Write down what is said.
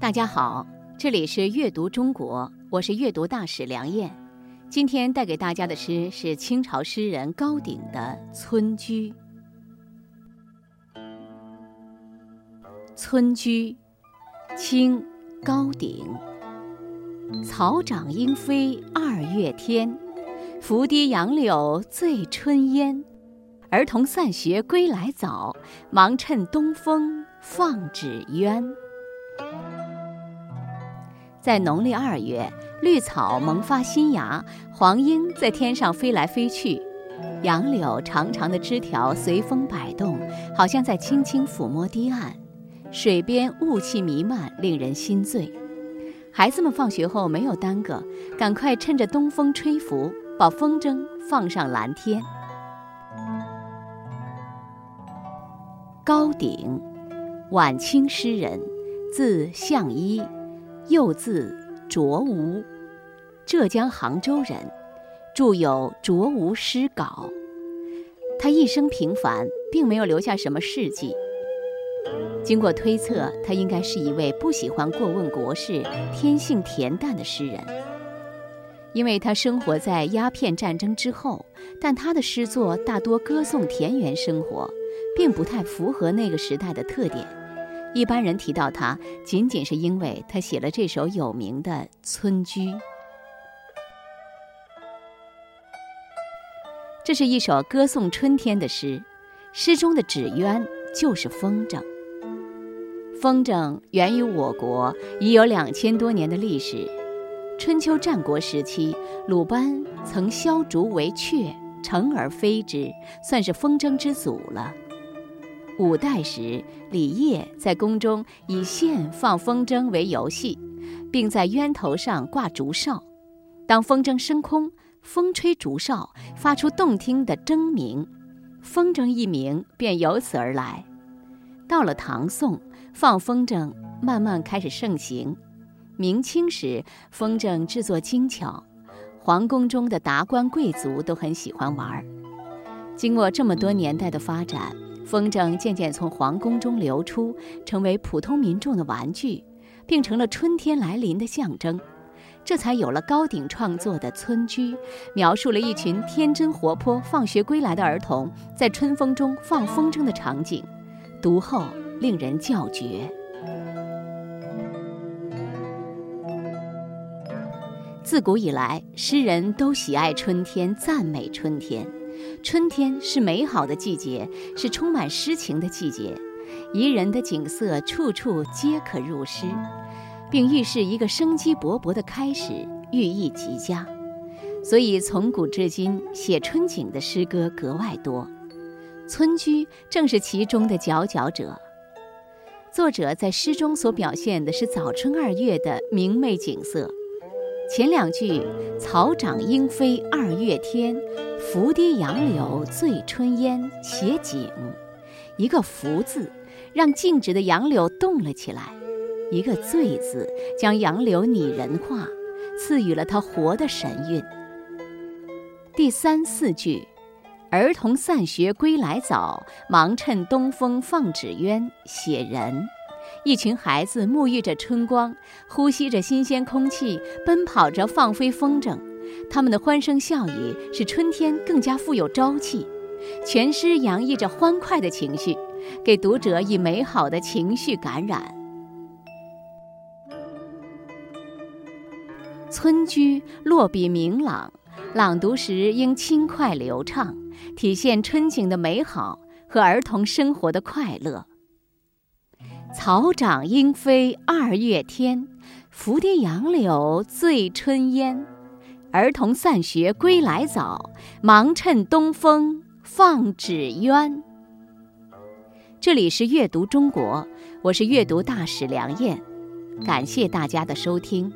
大家好，这里是阅读中国，我是阅读大使梁燕。今天带给大家的诗是清朝诗人高鼎的《村居》。《村居》，清，高鼎。草长莺飞二月天，拂堤杨柳醉春烟。儿童散学归来早，忙趁东风放纸鸢。在农历二月，绿草萌发新芽，黄莺在天上飞来飞去，杨柳长长的枝条随风摆动，好像在轻轻抚摸堤岸。水边雾气弥漫，令人心醉。孩子们放学后没有耽搁，赶快趁着东风吹拂，把风筝放上蓝天。高鼎，晚清诗人，字向一。又字卓吾，浙江杭州人，著有《卓吾诗稿》。他一生平凡，并没有留下什么事迹。经过推测，他应该是一位不喜欢过问国事、天性恬淡的诗人。因为他生活在鸦片战争之后，但他的诗作大多歌颂田园生活，并不太符合那个时代的特点。一般人提到他，仅仅是因为他写了这首有名的《村居》。这是一首歌颂春天的诗，诗中的纸鸢就是风筝。风筝源于我国，已有两千多年的历史。春秋战国时期，鲁班曾削竹为雀，乘而飞之，算是风筝之祖了。五代时，李晔在宫中以线放风筝为游戏，并在鸢头上挂竹哨。当风筝升空，风吹竹哨，发出动听的筝鸣，风筝一鸣便由此而来。到了唐宋，放风筝慢慢开始盛行。明清时，风筝制作精巧，皇宫中的达官贵族都很喜欢玩。经过这么多年代的发展。风筝渐渐从皇宫中流出，成为普通民众的玩具，并成了春天来临的象征。这才有了高鼎创作的《村居》，描述了一群天真活泼、放学归来的儿童在春风中放风筝的场景，读后令人叫绝。自古以来，诗人都喜爱春天，赞美春天。春天是美好的季节，是充满诗情的季节，宜人的景色处处皆可入诗，并预示一个生机勃勃的开始，寓意极佳。所以从古至今，写春景的诗歌格外多，《村居》正是其中的佼佼者。作者在诗中所表现的是早春二月的明媚景色。前两句“草长莺飞二月天，拂堤杨柳醉春烟”写景，一个“拂”字让静止的杨柳动了起来，一个“醉”字将杨柳拟人化，赐予了它活的神韵。第三四句“儿童散学归来早，忙趁东风放纸鸢”写人。一群孩子沐浴着春光，呼吸着新鲜空气，奔跑着放飞风筝。他们的欢声笑语使春天更加富有朝气。全诗洋溢着欢快的情绪，给读者以美好的情绪感染。村居落笔明朗，朗读时应轻快流畅，体现春景的美好和儿童生活的快乐。草长莺飞二月天，拂堤杨柳醉春烟。儿童散学归来早，忙趁东风放纸鸢。这里是阅读中国，我是阅读大使梁燕，感谢大家的收听。